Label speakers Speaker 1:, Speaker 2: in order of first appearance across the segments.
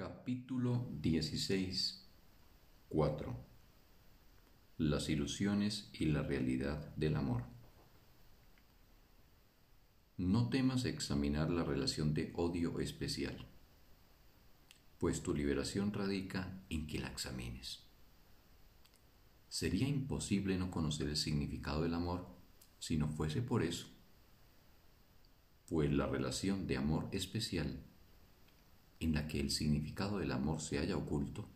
Speaker 1: Capítulo 16 4 Las ilusiones y la realidad del amor No temas examinar la relación de odio especial, pues tu liberación radica en que la examines. Sería imposible no conocer el significado del amor si no fuese por eso, pues la relación de amor especial en la que el significado del amor se haya oculto,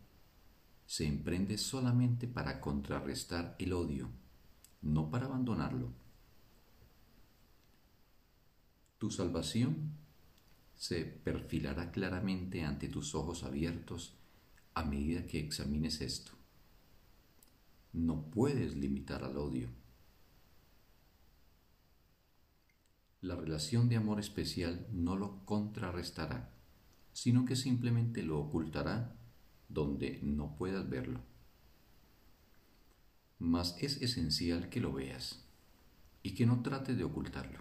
Speaker 1: se emprende solamente para contrarrestar el odio, no para abandonarlo. Tu salvación se perfilará claramente ante tus ojos abiertos a medida que examines esto. No puedes limitar al odio. La relación de amor especial no lo contrarrestará sino que simplemente lo ocultará donde no puedas verlo. Mas es esencial que lo veas y que no trates de ocultarlo,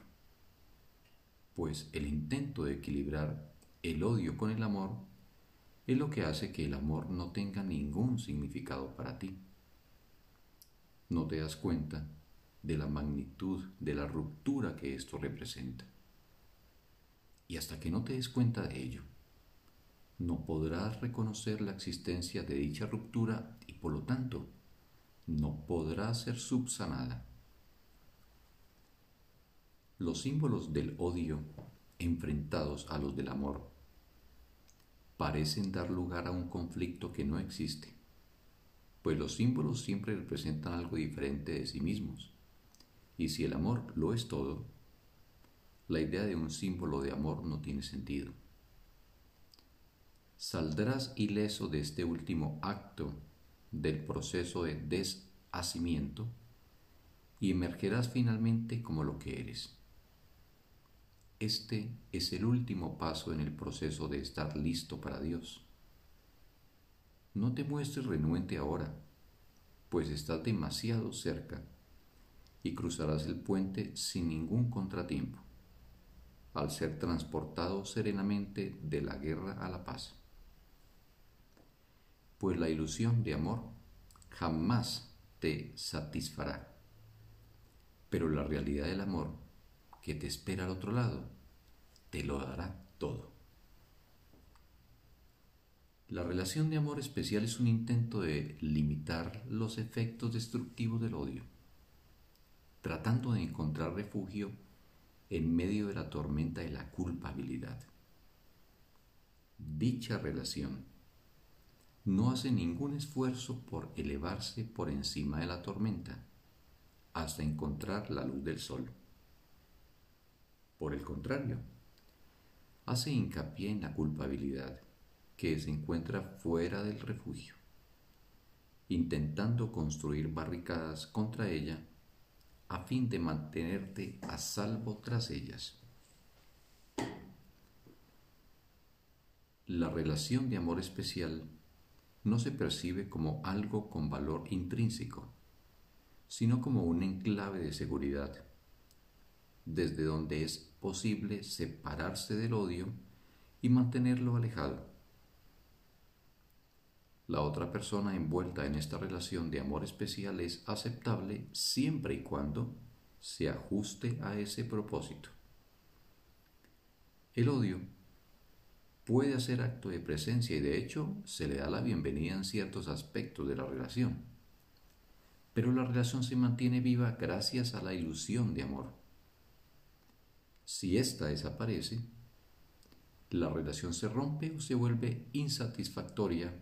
Speaker 1: pues el intento de equilibrar el odio con el amor es lo que hace que el amor no tenga ningún significado para ti. No te das cuenta de la magnitud de la ruptura que esto representa. Y hasta que no te des cuenta de ello, no podrás reconocer la existencia de dicha ruptura y por lo tanto no podrá ser subsanada. Los símbolos del odio enfrentados a los del amor parecen dar lugar a un conflicto que no existe, pues los símbolos siempre representan algo diferente de sí mismos, y si el amor lo es todo, la idea de un símbolo de amor no tiene sentido saldrás ileso de este último acto del proceso de deshacimiento y emergerás finalmente como lo que eres. Este es el último paso en el proceso de estar listo para Dios. No te muestres renuente ahora, pues estás demasiado cerca y cruzarás el puente sin ningún contratiempo, al ser transportado serenamente de la guerra a la paz pues la ilusión de amor jamás te satisfará. Pero la realidad del amor que te espera al otro lado te lo dará todo. La relación de amor especial es un intento de limitar los efectos destructivos del odio, tratando de encontrar refugio en medio de la tormenta de la culpabilidad. Dicha relación no hace ningún esfuerzo por elevarse por encima de la tormenta hasta encontrar la luz del sol. Por el contrario, hace hincapié en la culpabilidad que se encuentra fuera del refugio, intentando construir barricadas contra ella a fin de mantenerte a salvo tras ellas. La relación de amor especial no se percibe como algo con valor intrínseco, sino como un enclave de seguridad, desde donde es posible separarse del odio y mantenerlo alejado. La otra persona envuelta en esta relación de amor especial es aceptable siempre y cuando se ajuste a ese propósito. El odio puede hacer acto de presencia y de hecho se le da la bienvenida en ciertos aspectos de la relación. Pero la relación se mantiene viva gracias a la ilusión de amor. Si ésta desaparece, la relación se rompe o se vuelve insatisfactoria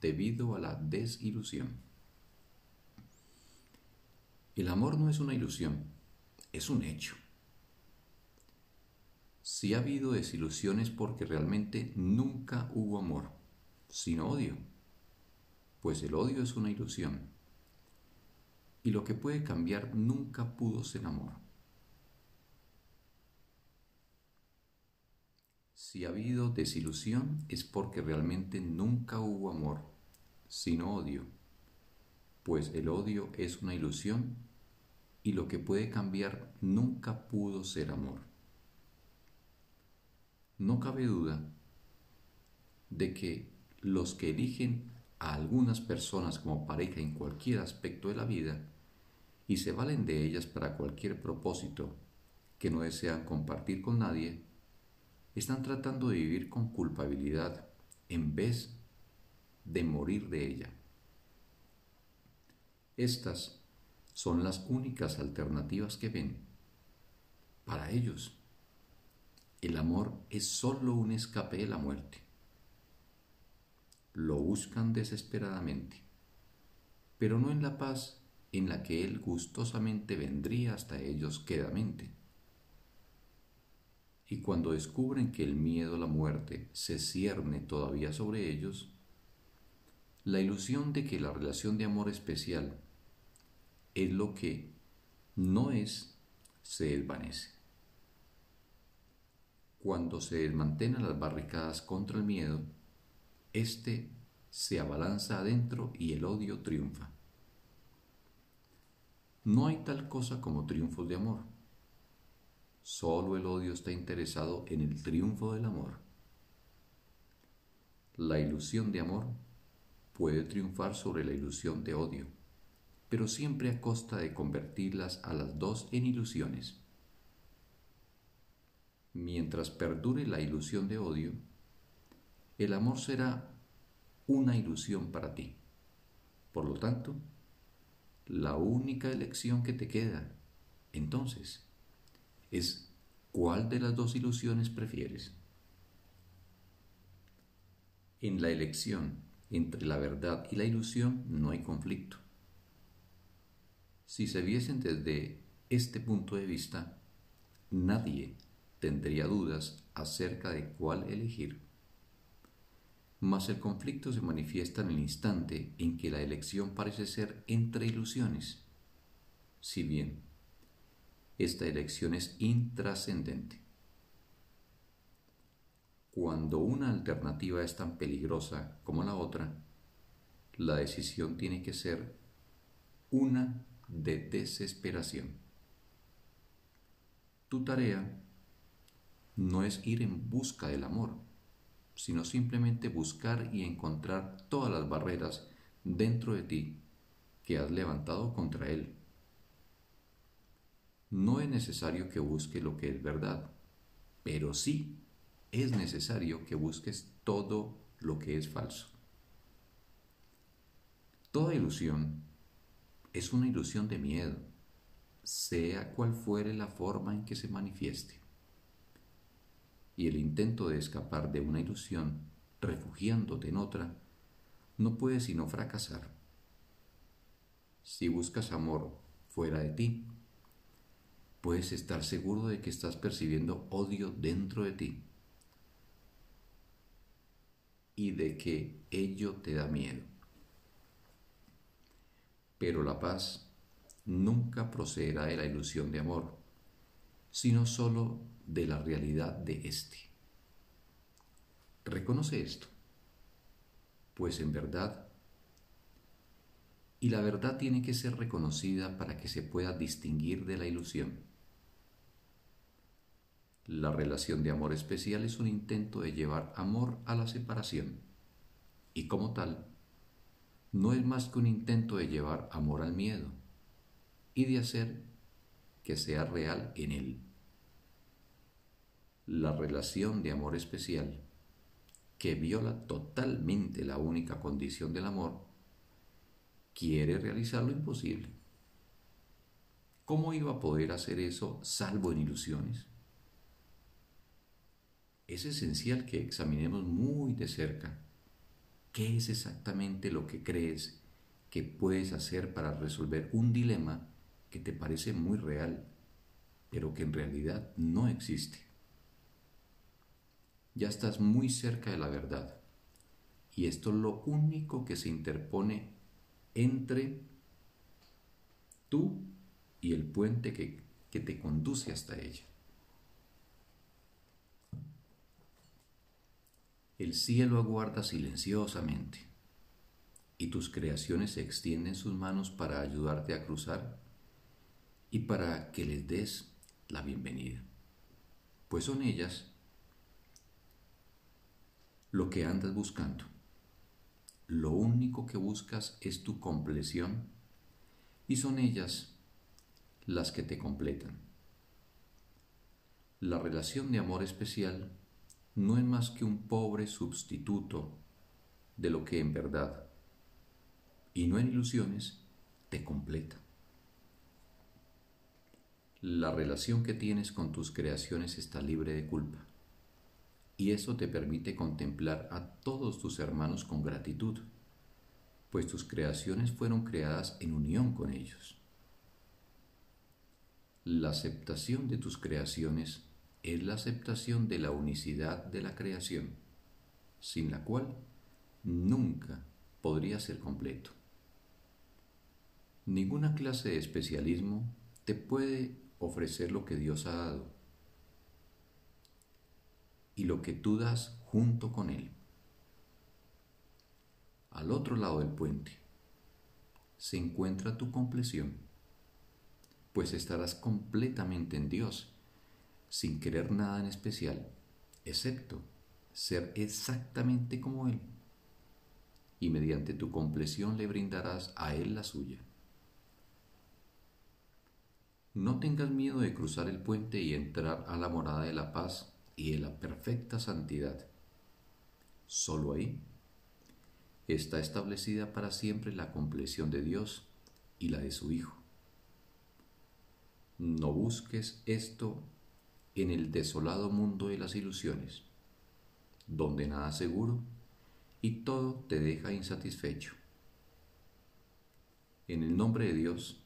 Speaker 1: debido a la desilusión. El amor no es una ilusión, es un hecho. Si ha habido desilusiones porque realmente nunca hubo amor, sino odio, pues el odio es una ilusión. Y lo que puede cambiar nunca pudo ser amor. Si ha habido desilusión es porque realmente nunca hubo amor, sino odio, pues el odio es una ilusión y lo que puede cambiar nunca pudo ser amor. No cabe duda de que los que eligen a algunas personas como pareja en cualquier aspecto de la vida y se valen de ellas para cualquier propósito que no desean compartir con nadie, están tratando de vivir con culpabilidad en vez de morir de ella. Estas son las únicas alternativas que ven. Para ellos, el amor es sólo un escape de la muerte. Lo buscan desesperadamente, pero no en la paz en la que Él gustosamente vendría hasta ellos quedamente. Y cuando descubren que el miedo a la muerte se cierne todavía sobre ellos, la ilusión de que la relación de amor especial es lo que no es, se desvanece. Cuando se desmantelan las barricadas contra el miedo, éste se abalanza adentro y el odio triunfa. No hay tal cosa como triunfos de amor. Solo el odio está interesado en el triunfo del amor. La ilusión de amor puede triunfar sobre la ilusión de odio, pero siempre a costa de convertirlas a las dos en ilusiones. Mientras perdure la ilusión de odio, el amor será una ilusión para ti. Por lo tanto, la única elección que te queda, entonces, es cuál de las dos ilusiones prefieres. En la elección entre la verdad y la ilusión no hay conflicto. Si se viesen desde este punto de vista, nadie tendría dudas acerca de cuál elegir. Mas el conflicto se manifiesta en el instante en que la elección parece ser entre ilusiones, si bien esta elección es intrascendente. Cuando una alternativa es tan peligrosa como la otra, la decisión tiene que ser una de desesperación. Tu tarea no es ir en busca del amor, sino simplemente buscar y encontrar todas las barreras dentro de ti que has levantado contra él. No es necesario que busques lo que es verdad, pero sí es necesario que busques todo lo que es falso. Toda ilusión es una ilusión de miedo, sea cual fuere la forma en que se manifieste. Y el intento de escapar de una ilusión, refugiándote en otra, no puede sino fracasar. Si buscas amor fuera de ti, puedes estar seguro de que estás percibiendo odio dentro de ti y de que ello te da miedo. Pero la paz nunca procederá de la ilusión de amor, sino sólo de la realidad de éste. Reconoce esto, pues en verdad, y la verdad tiene que ser reconocida para que se pueda distinguir de la ilusión. La relación de amor especial es un intento de llevar amor a la separación y como tal, no es más que un intento de llevar amor al miedo y de hacer que sea real en él. La relación de amor especial, que viola totalmente la única condición del amor, quiere realizar lo imposible. ¿Cómo iba a poder hacer eso salvo en ilusiones? es esencial que examinemos muy de cerca qué es exactamente lo que crees que puedes hacer para resolver un dilema que te parece muy real, pero que en realidad no existe. Ya estás muy cerca de la verdad y esto es lo único que se interpone entre tú y el puente que, que te conduce hasta ella. El cielo aguarda silenciosamente y tus creaciones extienden sus manos para ayudarte a cruzar y para que les des la bienvenida, pues son ellas lo que andas buscando, lo único que buscas es tu compleción y son ellas las que te completan. La relación de amor especial no es más que un pobre sustituto de lo que en verdad, y no en ilusiones, te completa. La relación que tienes con tus creaciones está libre de culpa, y eso te permite contemplar a todos tus hermanos con gratitud, pues tus creaciones fueron creadas en unión con ellos. La aceptación de tus creaciones es la aceptación de la unicidad de la creación, sin la cual nunca podría ser completo. Ninguna clase de especialismo te puede ofrecer lo que Dios ha dado y lo que tú das junto con Él. Al otro lado del puente se encuentra tu compleción, pues estarás completamente en Dios sin querer nada en especial, excepto ser exactamente como Él. Y mediante tu compleción le brindarás a Él la suya. No tengas miedo de cruzar el puente y entrar a la morada de la paz y de la perfecta santidad. Solo ahí está establecida para siempre la compleción de Dios y la de su Hijo. No busques esto en el desolado mundo de las ilusiones, donde nada seguro y todo te deja insatisfecho. En el nombre de Dios,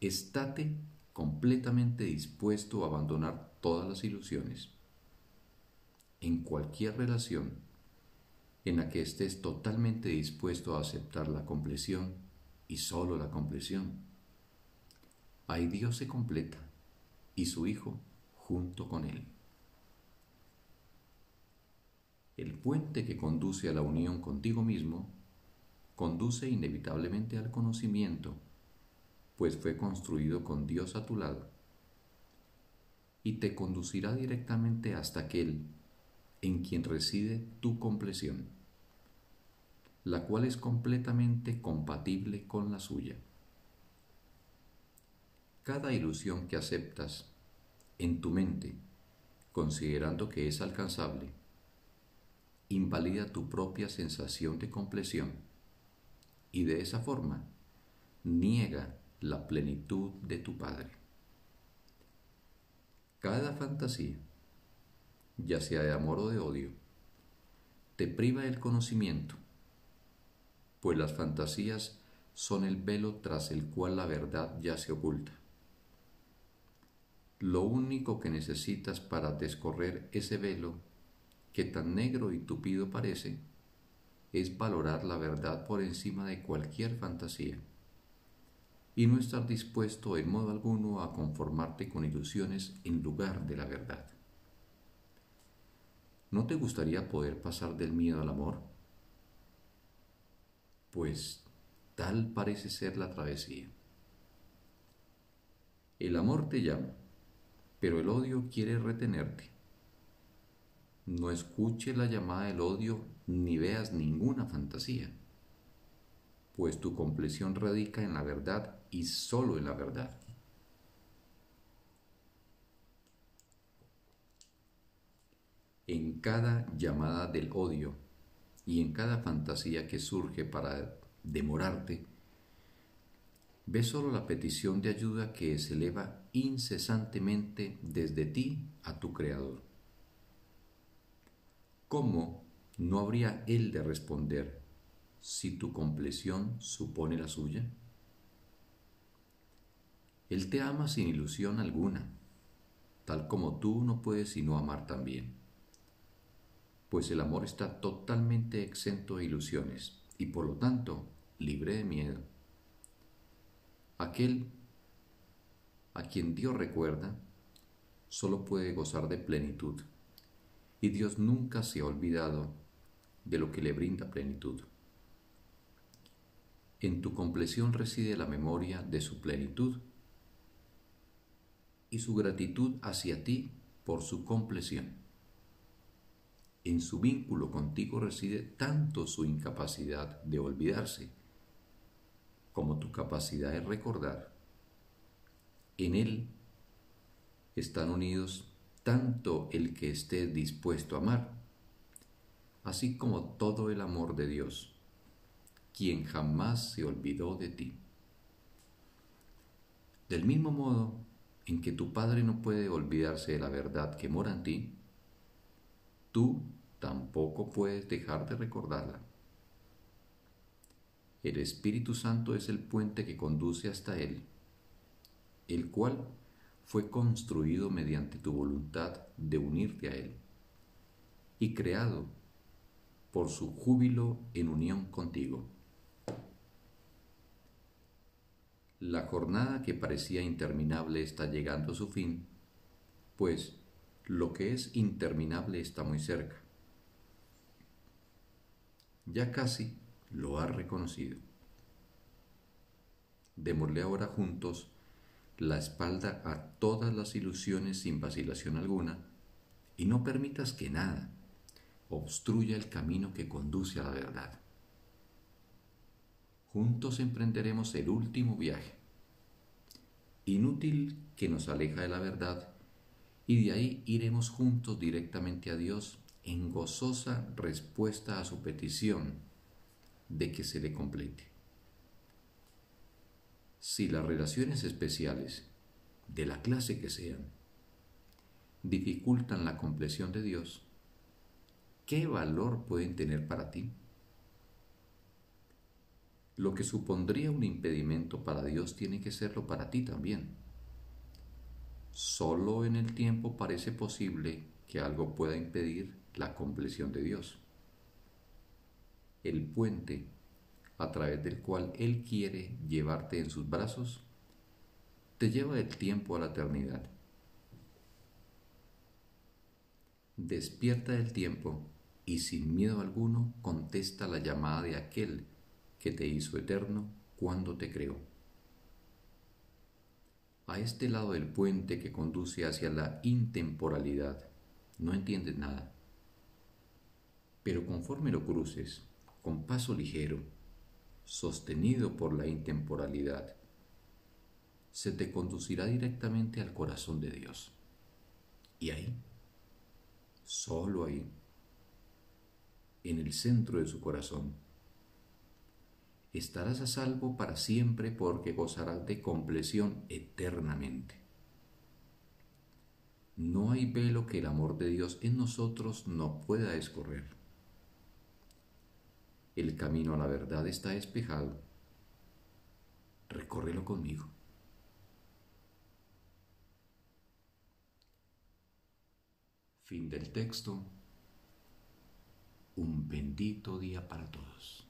Speaker 1: estate completamente dispuesto a abandonar todas las ilusiones. En cualquier relación en la que estés totalmente dispuesto a aceptar la compleción y solo la compleción, ahí Dios se completa y su Hijo junto con Él. El puente que conduce a la unión contigo mismo conduce inevitablemente al conocimiento, pues fue construido con Dios a tu lado, y te conducirá directamente hasta aquel en quien reside tu compleción, la cual es completamente compatible con la suya. Cada ilusión que aceptas en tu mente, considerando que es alcanzable, invalida tu propia sensación de compleción y de esa forma niega la plenitud de tu Padre. Cada fantasía, ya sea de amor o de odio, te priva del conocimiento, pues las fantasías son el velo tras el cual la verdad ya se oculta. Lo único que necesitas para descorrer ese velo, que tan negro y tupido parece, es valorar la verdad por encima de cualquier fantasía y no estar dispuesto en modo alguno a conformarte con ilusiones en lugar de la verdad. ¿No te gustaría poder pasar del miedo al amor? Pues tal parece ser la travesía. El amor te llama pero el odio quiere retenerte. No escuche la llamada del odio ni veas ninguna fantasía, pues tu compleción radica en la verdad y solo en la verdad. En cada llamada del odio y en cada fantasía que surge para demorarte, Ve solo la petición de ayuda que se eleva incesantemente desde ti a tu Creador. ¿Cómo no habría Él de responder si tu compleción supone la suya? Él te ama sin ilusión alguna, tal como tú no puedes sino amar también, pues el amor está totalmente exento de ilusiones y por lo tanto libre de miedo Aquel a quien Dios recuerda solo puede gozar de plenitud y Dios nunca se ha olvidado de lo que le brinda plenitud. En tu compleción reside la memoria de su plenitud y su gratitud hacia ti por su compleción. En su vínculo contigo reside tanto su incapacidad de olvidarse como tu capacidad de recordar. En Él están unidos tanto el que esté dispuesto a amar, así como todo el amor de Dios, quien jamás se olvidó de ti. Del mismo modo en que tu Padre no puede olvidarse de la verdad que mora en ti, tú tampoco puedes dejar de recordarla. El Espíritu Santo es el puente que conduce hasta Él, el cual fue construido mediante tu voluntad de unirte a Él y creado por su júbilo en unión contigo. La jornada que parecía interminable está llegando a su fin, pues lo que es interminable está muy cerca. Ya casi lo has reconocido. Démosle ahora juntos la espalda a todas las ilusiones sin vacilación alguna y no permitas que nada obstruya el camino que conduce a la verdad. Juntos emprenderemos el último viaje, inútil que nos aleja de la verdad, y de ahí iremos juntos directamente a Dios en gozosa respuesta a su petición de que se le complete. Si las relaciones especiales, de la clase que sean, dificultan la compleción de Dios, ¿qué valor pueden tener para ti? Lo que supondría un impedimento para Dios tiene que serlo para ti también. Solo en el tiempo parece posible que algo pueda impedir la compleción de Dios. El puente a través del cual Él quiere llevarte en sus brazos, te lleva el tiempo a la eternidad. Despierta del tiempo y sin miedo alguno contesta la llamada de aquel que te hizo eterno cuando te creó. A este lado del puente que conduce hacia la intemporalidad, no entiendes nada. Pero conforme lo cruces, con paso ligero, sostenido por la intemporalidad, se te conducirá directamente al corazón de Dios. Y ahí, solo ahí, en el centro de su corazón, estarás a salvo para siempre porque gozarás de compleción eternamente. No hay velo que el amor de Dios en nosotros no pueda escorrer. El camino a la verdad está despejado. Recórrelo conmigo. Fin del texto. Un bendito día para todos.